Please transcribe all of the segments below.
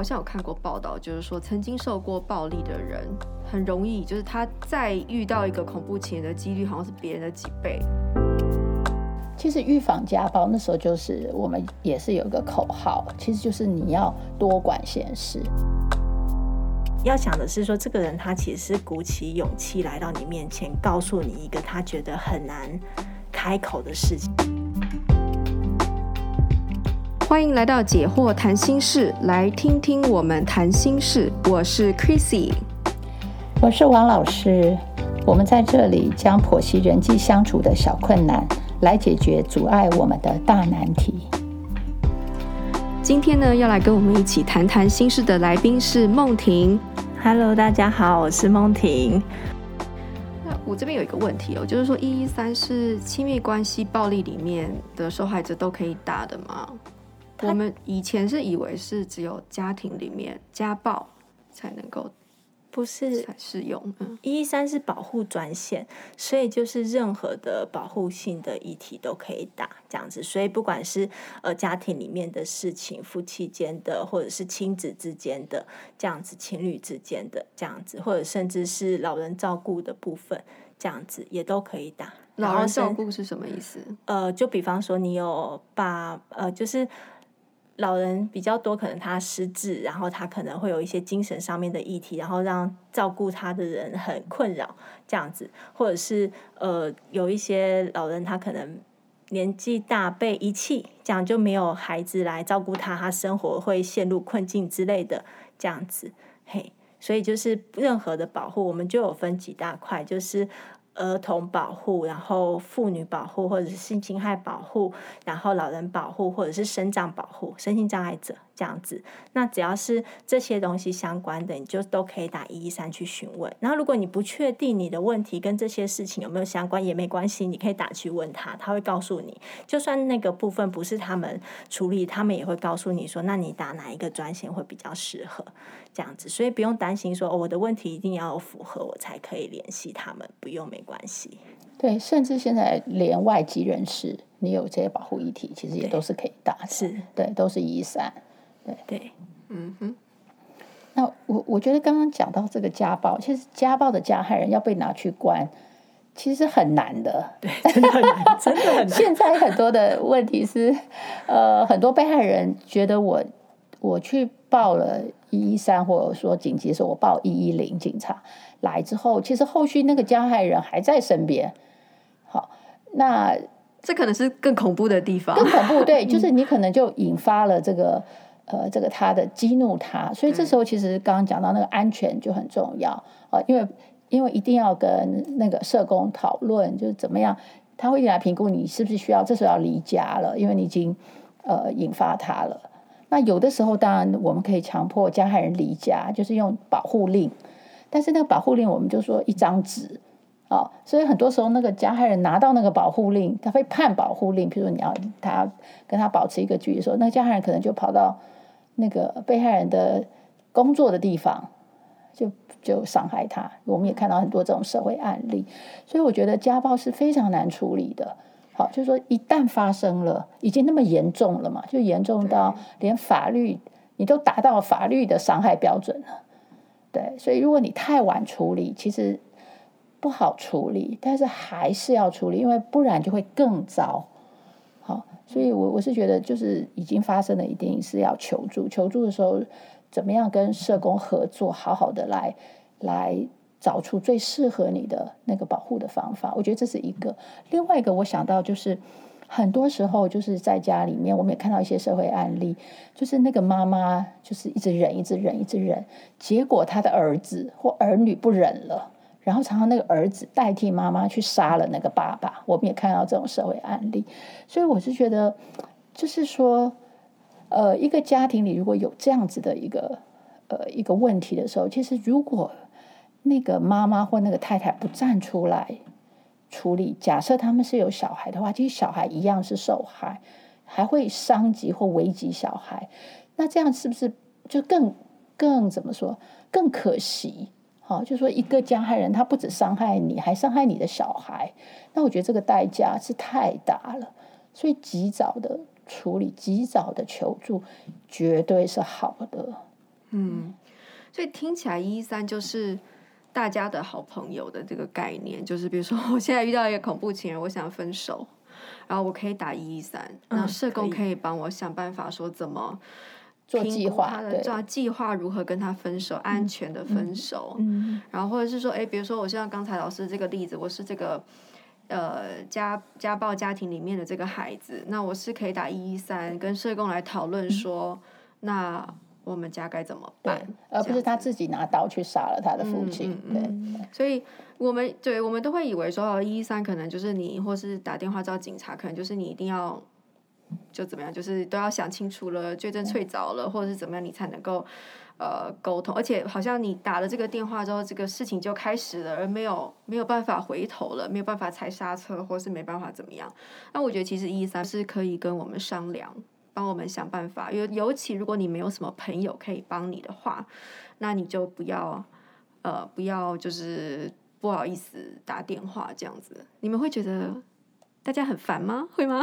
好像有看过报道，就是说曾经受过暴力的人，很容易就是他再遇到一个恐怖情人的几率，好像是别人的几倍。其实预防家暴那时候就是我们也是有一个口号，其实就是你要多管闲事。要想的是说，这个人他其实是鼓起勇气来到你面前，告诉你一个他觉得很难开口的事情。欢迎来到解惑谈心事，来听听我们谈心事。我是 Chrissy，我是王老师。我们在这里将剖析人际相处的小困难，来解决阻碍我们的大难题。今天呢，要来跟我们一起谈谈心事的来宾是梦婷。Hello，大家好，我是梦婷。那我这边有一个问题哦，就是说一一三是亲密关系暴力里面的受害者都可以打的吗？我们以前是以为是只有家庭里面家暴才能够，不是才适用。嗯，一一三是保护专线，所以就是任何的保护性的议题都可以打这样子。所以不管是呃家庭里面的事情、夫妻间的，或者是亲子之间的这样子、情侣之间的这样子，或者甚至是老人照顾的部分这样子，也都可以打。老人照顾是什么意思？呃，就比方说你有把呃，就是。老人比较多，可能他失智，然后他可能会有一些精神上面的议题，然后让照顾他的人很困扰，这样子，或者是呃有一些老人他可能年纪大被遗弃，这样就没有孩子来照顾他，他生活会陷入困境之类的，这样子，嘿，所以就是任何的保护，我们就有分几大块，就是。儿童保护，然后妇女保护，或者是性侵害保护，然后老人保护，或者是生长保护，身心障碍者。这样子。那只要是这些东西相关的，你就都可以打一一三去询问。然后如果你不确定你的问题跟这些事情有没有相关，也没关系，你可以打去问他，他会告诉你。就算那个部分不是他们处理，他们也会告诉你说，那你打哪一个专线会比较适合。这样子，所以不用担心说，哦，我的问题一定要符合我才可以联系他们，不用没关系。对，甚至现在连外籍人士，你有这些保护议题，其实也都是可以打的。是，对，都是一一三。对对，嗯哼。那我我觉得刚刚讲到这个家暴，其实家暴的加害人要被拿去关，其实很难的。对，真的很难，真的很难。现在很多的问题是，呃，很多被害人觉得我我去报了。一一三，或者说紧急的时候，我报一一零，警察来之后，其实后续那个加害人还在身边。好，那这可能是更恐怖的地方。更恐怖，对，就是你可能就引发了这个呃，这个他的激怒他，所以这时候其实刚刚讲到那个安全就很重要啊，因为因为一定要跟那个社工讨论，就是怎么样，他会来评估你是不是需要这时候要离家了，因为你已经呃引发他了。那有的时候，当然我们可以强迫加害人离家，就是用保护令。但是那个保护令，我们就说一张纸啊，所以很多时候那个加害人拿到那个保护令，他会判保护令。比如说你要他跟他保持一个距离的时候，那个加害人可能就跑到那个被害人的工作的地方，就就伤害他。我们也看到很多这种社会案例，所以我觉得家暴是非常难处理的。好，就是说，一旦发生了，已经那么严重了嘛，就严重到连法律你都达到法律的伤害标准了。对，所以如果你太晚处理，其实不好处理，但是还是要处理，因为不然就会更糟。所以我我是觉得，就是已经发生了，一定是要求助。求助的时候，怎么样跟社工合作，好好的来来。找出最适合你的那个保护的方法，我觉得这是一个。另外一个，我想到就是，很多时候就是在家里面，我们也看到一些社会案例，就是那个妈妈就是一直忍，一直忍，一直忍，结果她的儿子或儿女不忍了，然后常常那个儿子代替妈妈去杀了那个爸爸。我们也看到这种社会案例，所以我是觉得，就是说，呃，一个家庭里如果有这样子的一个呃一个问题的时候，其实如果那个妈妈或那个太太不站出来处理，假设他们是有小孩的话，其实小孩一样是受害，还会伤及或危及小孩。那这样是不是就更更怎么说更可惜？好，就说一个加害人他不止伤害你，还伤害你的小孩。那我觉得这个代价是太大了，所以及早的处理，及早的求助，绝对是好的。嗯，所以听起来一一三就是大家的好朋友的这个概念，就是比如说我现在遇到一个恐怖情人，我想分手，然后我可以打一一三，那社工可以帮我想办法说怎么做计划，他的做计划如何跟他分手，安全的分手，嗯，然后或者是说，哎，比如说我像刚才老师这个例子，我是这个。呃，家家暴家庭里面的这个孩子，那我是可以打一一三，跟社工来讨论说，嗯、那我们家该怎么办？而不是他自己拿刀去杀了他的父亲。嗯嗯嗯、对，所以我们对我们都会以为说，一一三可能就是你，或是打电话找警察，可能就是你一定要就怎么样，就是都要想清楚了，罪证确凿了，嗯、或者是怎么样，你才能够。呃，沟通，而且好像你打了这个电话之后，这个事情就开始了，而没有没有办法回头了，没有办法踩刹车，或是没办法怎么样。那我觉得其实一一三是可以跟我们商量，帮我们想办法。尤尤其如果你没有什么朋友可以帮你的话，那你就不要呃不要就是不好意思打电话这样子。你们会觉得？大家很烦吗？会吗？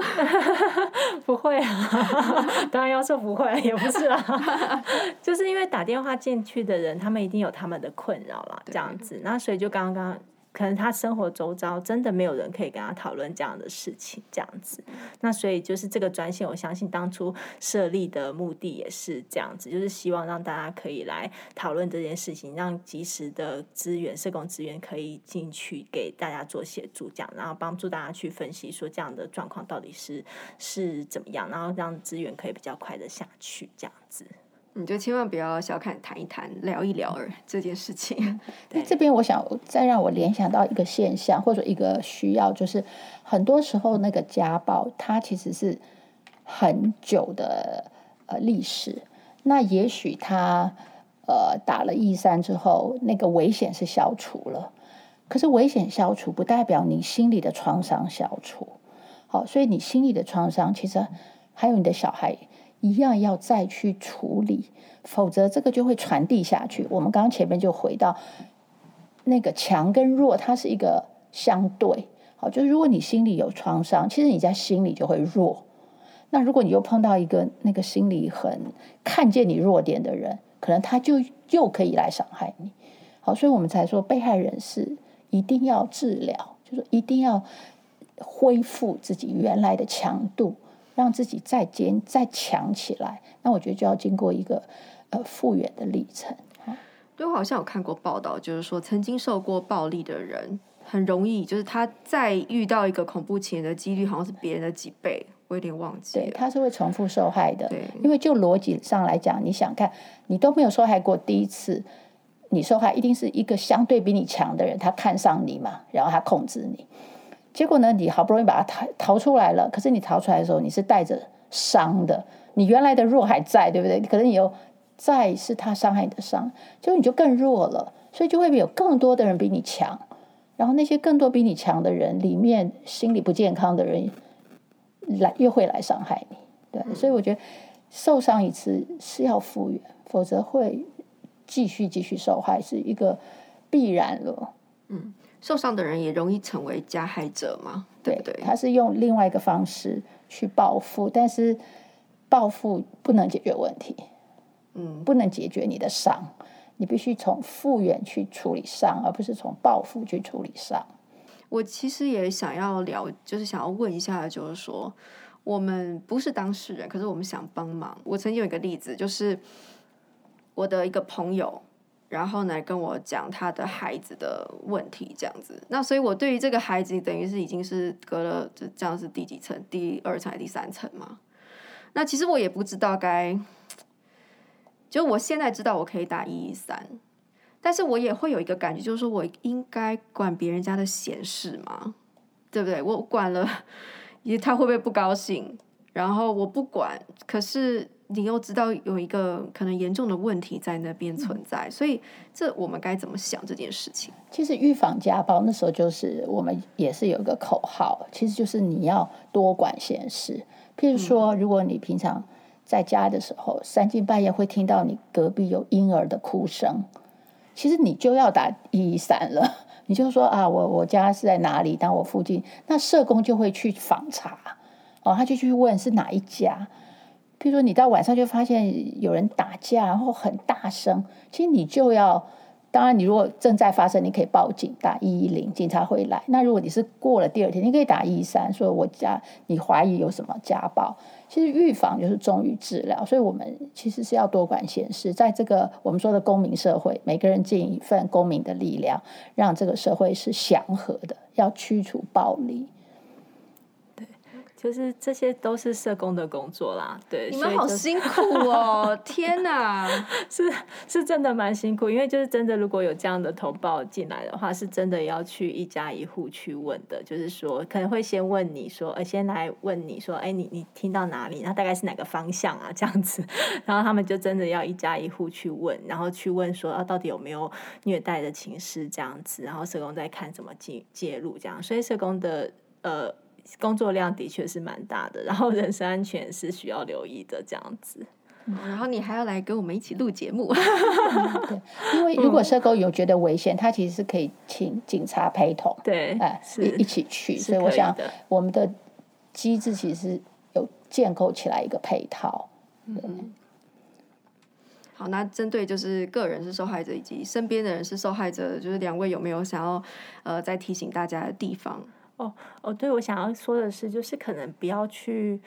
不会啊，当然要说不会，也不是啊，就是因为打电话进去的人，他们一定有他们的困扰啦，这样子，那所以就刚刚。可能他生活周遭真的没有人可以跟他讨论这样的事情，这样子。那所以就是这个专线，我相信当初设立的目的也是这样子，就是希望让大家可以来讨论这件事情，让及时的资源、社工资源可以进去给大家做协助，这样，然后帮助大家去分析说这样的状况到底是是怎么样，然后让资源可以比较快的下去，这样子。你就千万不要小看谈一谈、聊一聊而 这件事情。那，这边我想再让我联想到一个现象或者一个需要，就是很多时候那个家暴，它其实是很久的呃历史。那也许他呃打了一三之后，那个危险是消除了，可是危险消除不代表你心里的创伤消除。好，所以你心里的创伤，其实还有你的小孩。一样要再去处理，否则这个就会传递下去。我们刚刚前面就回到那个强跟弱，它是一个相对。好，就是如果你心里有创伤，其实你在心里就会弱。那如果你又碰到一个那个心里很看见你弱点的人，可能他就又可以来伤害你。好，所以我们才说被害人是一定要治疗，就是一定要恢复自己原来的强度。让自己再坚再强起来，那我觉得就要经过一个呃复原的历程。对，我好像有看过报道，就是说曾经受过暴力的人，很容易就是他再遇到一个恐怖情人的几率，好像是别人的几倍，我有点忘记。对，他是会重复受害的。对，因为就逻辑上来讲，你想看，你都没有受害过第一次，你受害一定是一个相对比你强的人，他看上你嘛，然后他控制你。结果呢？你好不容易把它逃逃出来了，可是你逃出来的时候，你是带着伤的，你原来的弱还在，对不对？可能你又再是他伤害你的伤，结果你就更弱了，所以就会有更多的人比你强，然后那些更多比你强的人里面，心理不健康的人来又会来伤害你，对。所以我觉得受伤一次是要复原，否则会继续继续受害，是一个必然了。嗯。受伤的人也容易成为加害者嘛？对不对？对，他是用另外一个方式去报复，但是报复不能解决问题，嗯，不能解决你的伤，你必须从复原去处理伤，而不是从报复去处理伤。我其实也想要聊，就是想要问一下，就是说我们不是当事人，可是我们想帮忙。我曾经有一个例子，就是我的一个朋友。然后来跟我讲他的孩子的问题，这样子。那所以，我对于这个孩子，等于是已经是隔了，这这样是第几层？第二层还是第三层嘛？那其实我也不知道该，就我现在知道我可以打一一三，但是我也会有一个感觉，就是说我应该管别人家的闲事吗？对不对？我管了，也他会不会不高兴？然后我不管，可是。你又知道有一个可能严重的问题在那边存在，所以这我们该怎么想这件事情？其实预防家暴那时候就是我们也是有一个口号，其实就是你要多管闲事。譬如说，如果你平常在家的时候，三更半夜会听到你隔壁有婴儿的哭声，其实你就要打一一三了。你就说啊，我我家是在哪里？当我附近，那社工就会去访查，哦，他就去问是哪一家。譬如说你到晚上就发现有人打架，然后很大声，其实你就要。当然，你如果正在发生，你可以报警打一一零，警察会来。那如果你是过了第二天，你可以打一一三，说我家你怀疑有什么家暴。其实预防就是重于治疗，所以我们其实是要多管闲事，在这个我们说的公民社会，每个人尽一份公民的力量，让这个社会是祥和的，要驱除暴力。就是这些都是社工的工作啦，对，你们好 辛苦哦，天哪，是是真的蛮辛苦，因为就是真的如果有这样的投报进来的话，是真的要去一家一户去问的，就是说可能会先问你说，呃，先来问你说，哎，你你听到哪里？那大概是哪个方向啊？这样子，然后他们就真的要一家一户去问，然后去问说，啊，到底有没有虐待的情事这样子，然后社工在看怎么介介入这样，所以社工的呃。工作量的确是蛮大的，然后人身安全是需要留意的，这样子。嗯、然后你还要来跟我们一起录节目，嗯、对，因为如果社工有觉得危险，他其实是可以请警察陪同，对，哎，一一起去。所以我想，我们的机制其实有建构起来一个配套。嗯，好，那针对就是个人是受害者，以及身边的人是受害者，就是两位有没有想要呃再提醒大家的地方？哦哦，对，我想要说的是，就是可能不要去，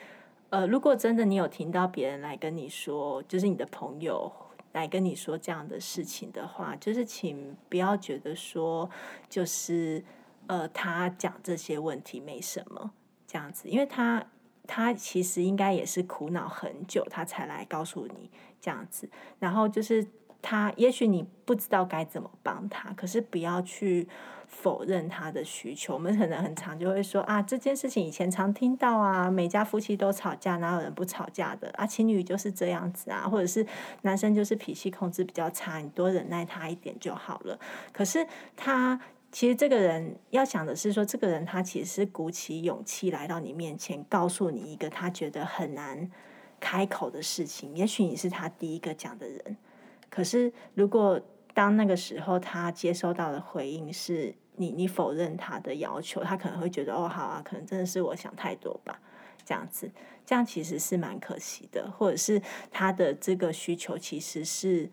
呃，如果真的你有听到别人来跟你说，就是你的朋友来跟你说这样的事情的话，就是请不要觉得说，就是呃，他讲这些问题没什么这样子，因为他他其实应该也是苦恼很久，他才来告诉你这样子，然后就是他，也许你不知道该怎么帮他，可是不要去。否认他的需求，我们可能很常就会说啊，这件事情以前常听到啊，每家夫妻都吵架，哪有人不吵架的啊？情侣就是这样子啊，或者是男生就是脾气控制比较差，你多忍耐他一点就好了。可是他其实这个人要想的是说，这个人他其实是鼓起勇气来到你面前，告诉你一个他觉得很难开口的事情。也许你是他第一个讲的人，可是如果当那个时候他接收到的回应是。你你否认他的要求，他可能会觉得哦，好啊，可能真的是我想太多吧，这样子，这样其实是蛮可惜的，或者是他的这个需求其实是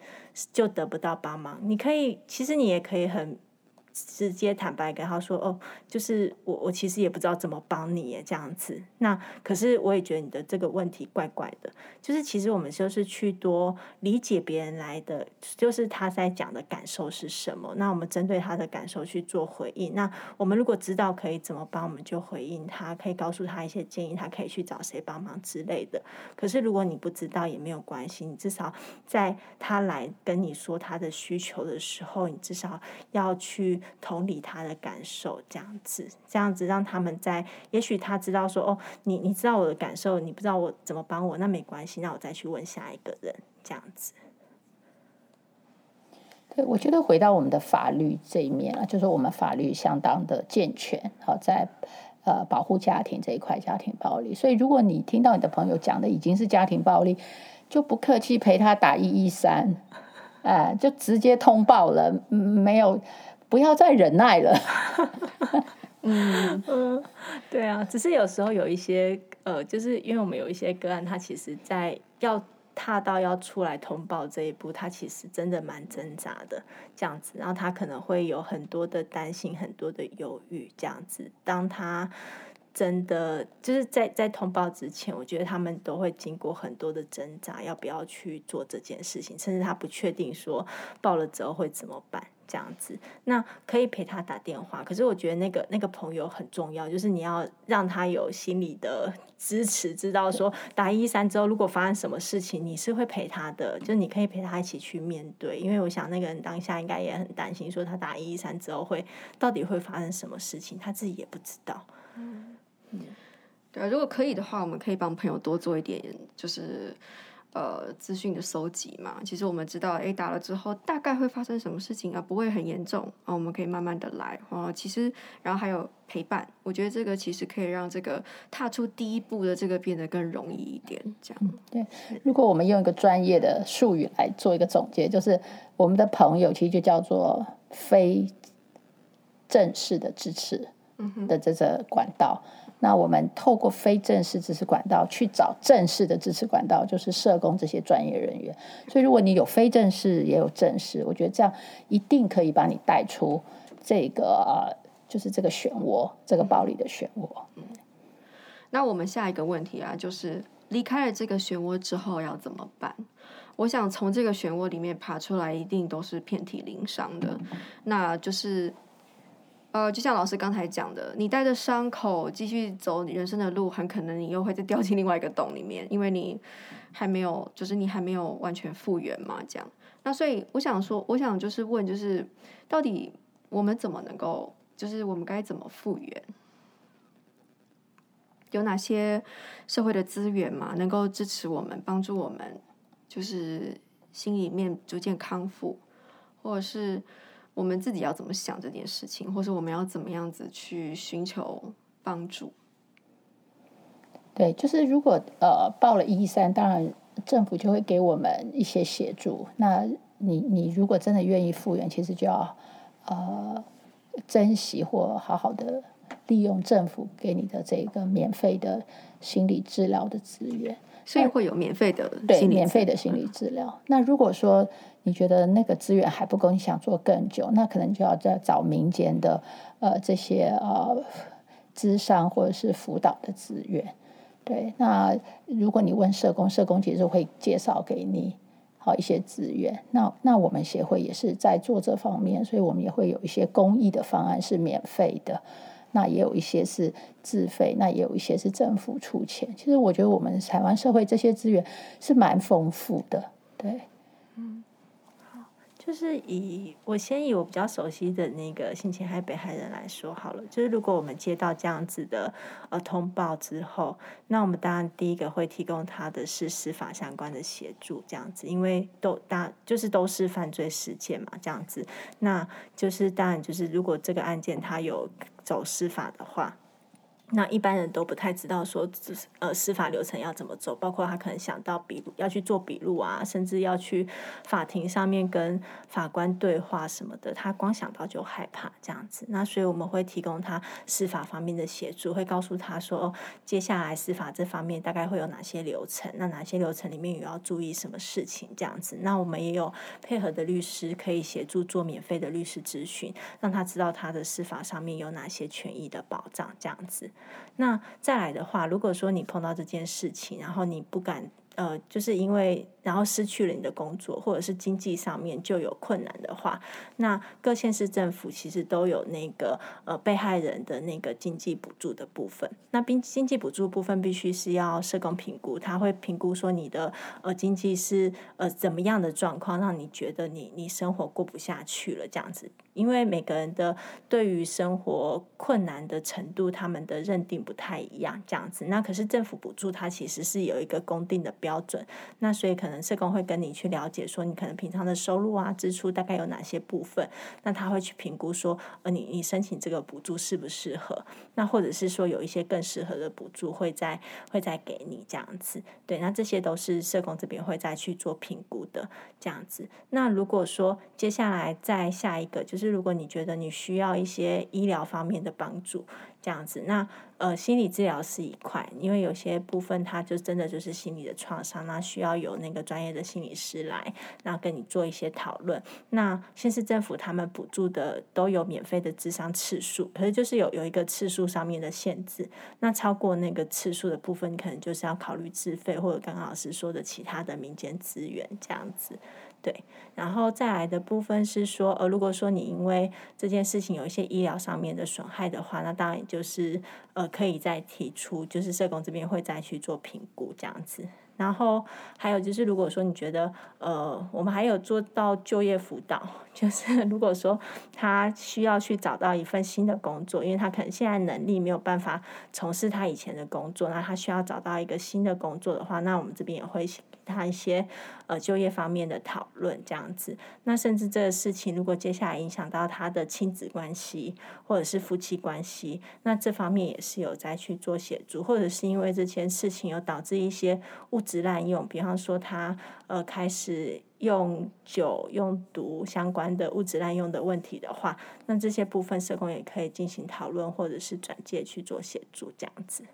就得不到帮忙。你可以，其实你也可以很。直接坦白跟他说：“哦，就是我，我其实也不知道怎么帮你耶，这样子。那可是我也觉得你的这个问题怪怪的。就是其实我们就是去多理解别人来的，就是他在讲的感受是什么。那我们针对他的感受去做回应。那我们如果知道可以怎么帮，我们就回应他，可以告诉他一些建议，他可以去找谁帮忙之类的。可是如果你不知道也没有关系，你至少在他来跟你说他的需求的时候，你至少要去。”同理他的感受，这样子，这样子让他们在，也许他知道说，哦，你你知道我的感受，你不知道我怎么帮我，那没关系，那我再去问下一个人，这样子。对，我觉得回到我们的法律这一面啊，就是我们法律相当的健全，好在呃保护家庭这一块，家庭暴力。所以如果你听到你的朋友讲的已经是家庭暴力，就不客气陪他打一一三，哎，就直接通报了，没有。不要再忍耐了。嗯 嗯，对啊，只是有时候有一些呃，就是因为我们有一些个案，他其实，在要踏到要出来通报这一步，他其实真的蛮挣扎的，这样子，然后他可能会有很多的担心，很多的犹豫，这样子。当他真的 就是在在通报之前，我觉得他们都会经过很多的挣扎，要不要去做这件事情，甚至他不确定说报了之后会怎么办。这样子，那可以陪他打电话。可是我觉得那个那个朋友很重要，就是你要让他有心理的支持，知道说打一一三之后，如果发生什么事情，你是会陪他的，就是你可以陪他一起去面对。因为我想那个人当下应该也很担心，说他打一一三之后会到底会发生什么事情，他自己也不知道。嗯，对啊，如果可以的话，我们可以帮朋友多做一点，就是。呃，资讯的搜集嘛，其实我们知道，哎，打了之后大概会发生什么事情啊，不会很严重啊，我们可以慢慢的来啊。其实，然后还有陪伴，我觉得这个其实可以让这个踏出第一步的这个变得更容易一点。这样，对。如果我们用一个专业的术语来做一个总结，就是我们的朋友其实就叫做非正式的支持的这个管道。那我们透过非正式支持管道去找正式的支持管道，就是社工这些专业人员。所以，如果你有非正式也有正式，我觉得这样一定可以把你带出这个呃，就是这个漩涡，这个暴力的漩涡。那我们下一个问题啊，就是离开了这个漩涡之后要怎么办？我想从这个漩涡里面爬出来，一定都是遍体鳞伤的。那就是。呃，就像老师刚才讲的，你带着伤口继续走你人生的路，很可能你又会再掉进另外一个洞里面，因为你还没有，就是你还没有完全复原嘛，这样。那所以我想说，我想就是问，就是到底我们怎么能够，就是我们该怎么复原？有哪些社会的资源嘛，能够支持我们，帮助我们，就是心里面逐渐康复，或者是？我们自己要怎么想这件事情，或是我们要怎么样子去寻求帮助？对，就是如果呃报了一一三，当然政府就会给我们一些协助。那你你如果真的愿意复原，其实就要呃珍惜或好好的利用政府给你的这个免费的心理治疗的资源。所以会有免费的对免费的心理治疗。那如果说你觉得那个资源还不够，你想做更久，那可能就要再找民间的呃这些呃资商或者是辅导的资源。对，那如果你问社工，社工其实会介绍给你好一些资源。那那我们协会也是在做这方面，所以我们也会有一些公益的方案是免费的。那也有一些是自费，那也有一些是政府出钱。其实我觉得我们台湾社会这些资源是蛮丰富的，对。嗯，就是以我先以我比较熟悉的那个性侵害被害人来说好了。就是如果我们接到这样子的呃通报之后，那我们当然第一个会提供他的是司法相关的协助，这样子，因为都大就是都是犯罪事件嘛，这样子，那就是当然就是如果这个案件他有。走司法的话。那一般人都不太知道说，呃，司法流程要怎么走，包括他可能想到笔录要去做笔录啊，甚至要去法庭上面跟法官对话什么的，他光想到就害怕这样子。那所以我们会提供他司法方面的协助，会告诉他说，接下来司法这方面大概会有哪些流程，那哪些流程里面也要注意什么事情这样子。那我们也有配合的律师可以协助做免费的律师咨询，让他知道他的司法上面有哪些权益的保障这样子。那再来的话，如果说你碰到这件事情，然后你不敢，呃，就是因为。然后失去了你的工作，或者是经济上面就有困难的话，那各县市政府其实都有那个呃被害人的那个经济补助的部分。那经经济补助部分必须是要社工评估，他会评估说你的呃经济是呃怎么样的状况，让你觉得你你生活过不下去了这样子。因为每个人的对于生活困难的程度，他们的认定不太一样这样子。那可是政府补助它其实是有一个公定的标准，那所以可能。社工会跟你去了解，说你可能平常的收入啊、支出大概有哪些部分，那他会去评估说，呃，你你申请这个补助适不适合？那或者是说有一些更适合的补助会再会再给你这样子，对，那这些都是社工这边会再去做评估的这样子。那如果说接下来再下一个，就是如果你觉得你需要一些医疗方面的帮助。这样子，那呃，心理治疗是一块，因为有些部分它就真的就是心理的创伤，那需要有那个专业的心理师来，然后跟你做一些讨论。那县市政府他们补助的都有免费的咨商次数，可是就是有有一个次数上面的限制，那超过那个次数的部分，可能就是要考虑自费，或者刚刚老师说的其他的民间资源这样子。对，然后再来的部分是说，呃，如果说你因为这件事情有一些医疗上面的损害的话，那当然就是呃，可以再提出，就是社工这边会再去做评估这样子。然后还有就是，如果说你觉得呃，我们还有做到就业辅导，就是如果说他需要去找到一份新的工作，因为他可能现在能力没有办法从事他以前的工作，那他需要找到一个新的工作的话，那我们这边也会他一些呃就业方面的讨论这样子。那甚至这个事情如果接下来影响到他的亲子关系或者是夫妻关系，那这方面也是有在去做协助，或者是因为这件事情有导致一些物。质滥用，比方说他呃开始用酒、用毒相关的物质滥用的问题的话，那这些部分社工也可以进行讨论，或者是转介去做协助，这样子。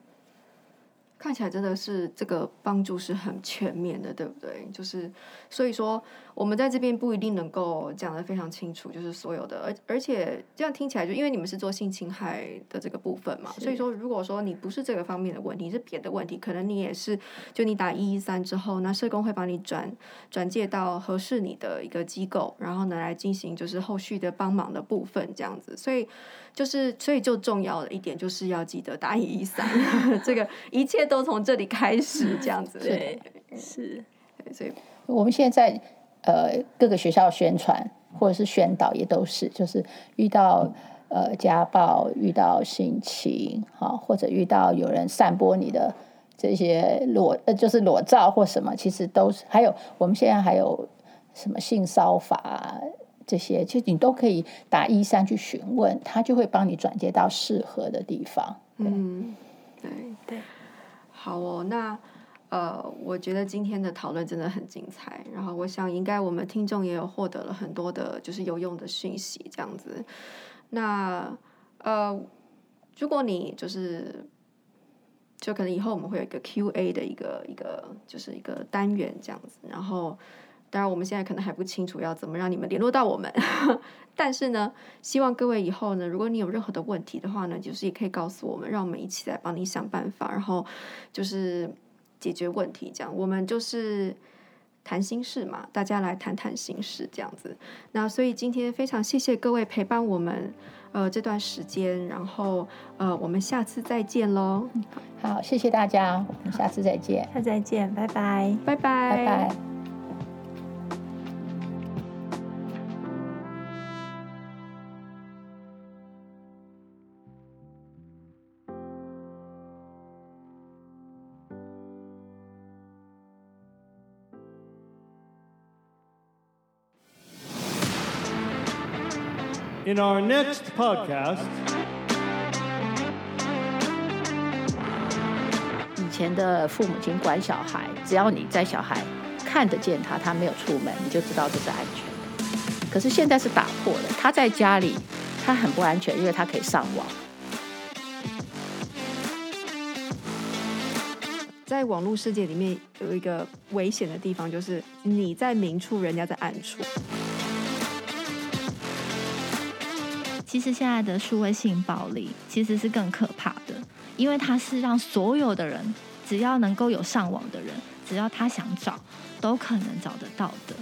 看起来真的是这个帮助是很全面的，对不对？就是所以说，我们在这边不一定能够讲得非常清楚，就是所有的，而而且这样听起来，就因为你们是做性侵害的这个部分嘛，所以说，如果说你不是这个方面的问题，是别的问题，可能你也是，就你打一一三之后，那社工会帮你转转介到合适你的一个机构，然后呢来进行就是后续的帮忙的部分，这样子，所以。就是，所以就重要的一点就是要记得打一一三，这个一切都从这里开始，这样子。对，是。所以我们现在呃各个学校宣传或者是宣导也都是，就是遇到呃家暴、遇到性侵，好，或者遇到有人散播你的这些裸呃就是裸照或什么，其实都是。还有我们现在还有什么性骚法。这些其实你都可以打一三去询问，他就会帮你转接到适合的地方。嗯，对对，好哦。那呃，我觉得今天的讨论真的很精彩，然后我想应该我们听众也有获得了很多的，就是有用的讯息，这样子。那呃，如果你就是，就可能以后我们会有一个 Q&A 的一个一个，就是一个单元这样子，然后。当然，我们现在可能还不清楚要怎么让你们联络到我们，但是呢，希望各位以后呢，如果你有任何的问题的话呢，就是也可以告诉我们，让我们一起来帮你想办法，然后就是解决问题。这样，我们就是谈心事嘛，大家来谈谈心事这样子。那所以今天非常谢谢各位陪伴我们呃这段时间，然后呃我们下次再见喽。好，谢谢大家，我们下次再见，下次再见，拜拜，拜拜，拜拜。In our next podcast，以前的父母亲管小孩，只要你在小孩看得见他，他没有出门，你就知道这是安全的。可是现在是打破了，他在家里，他很不安全，因为他可以上网。在网络世界里面有一个危险的地方，就是你在明处，人家在暗处。其实现在的数位性暴力其实是更可怕的，因为它是让所有的人，只要能够有上网的人，只要他想找，都可能找得到的。